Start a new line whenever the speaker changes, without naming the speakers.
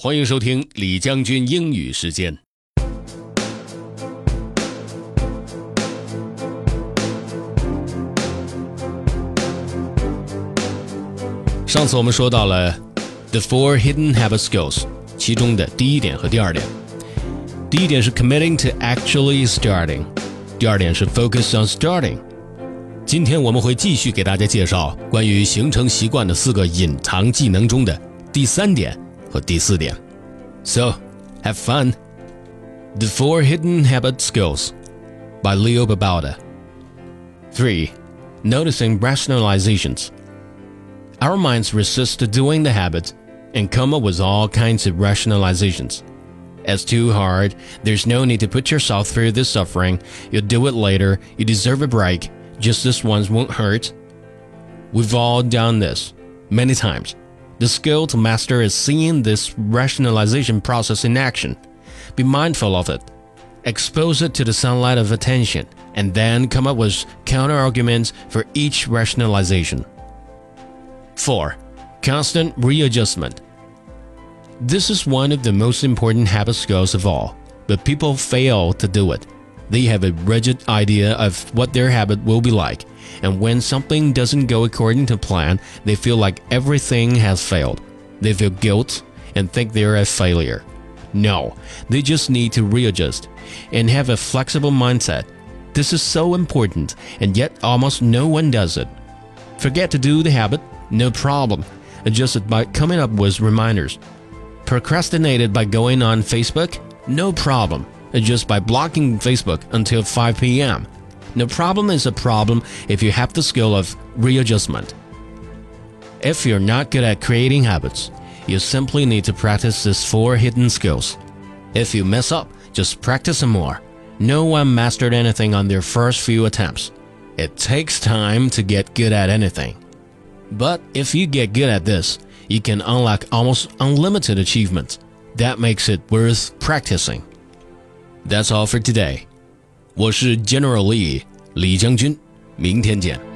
欢迎收听李将军英语时间。上次我们说到了 the four hidden habit skills，其中的第一点和第二点。第一点是 committing to actually starting，第二点是 focus on starting。今天我们会继续给大家介绍关于形成习惯的四个隐藏技能中的第三点。和第四点。So, have fun. The Four Hidden Habit Skills by Leo Babauta. 3. Noticing rationalizations. Our minds resist doing the habit and come up with all kinds of rationalizations. It's too hard. There's no need to put yourself through this suffering. You'll do it later. You deserve a break. Just this once won't hurt. We've all done this many times. The skill to master is seeing this rationalization process in action. Be mindful of it. Expose it to the sunlight of attention, and then come up with counter arguments for each rationalization. 4. Constant readjustment. This is one of the most important habit skills of all, but people fail to do it. They have a rigid idea of what their habit will be like, and when something doesn't go according to plan, they feel like everything has failed. They feel guilt and think they're a failure. No, they just need to readjust and have a flexible mindset. This is so important, and yet almost no one does it. Forget to do the habit? No problem. Adjust it by coming up with reminders. Procrastinated by going on Facebook? No problem. Adjust by blocking Facebook until 5 p.m. No problem is a problem if you have the skill of readjustment. If you're not good at creating habits, you simply need to practice these four hidden skills. If you mess up, just practice some more. No one mastered anything on their first few attempts. It takes time to get good at anything. But if you get good at this, you can unlock almost unlimited achievements. That makes it worth practicing. That's all for today. 我是 General Lee 李将军，明天见。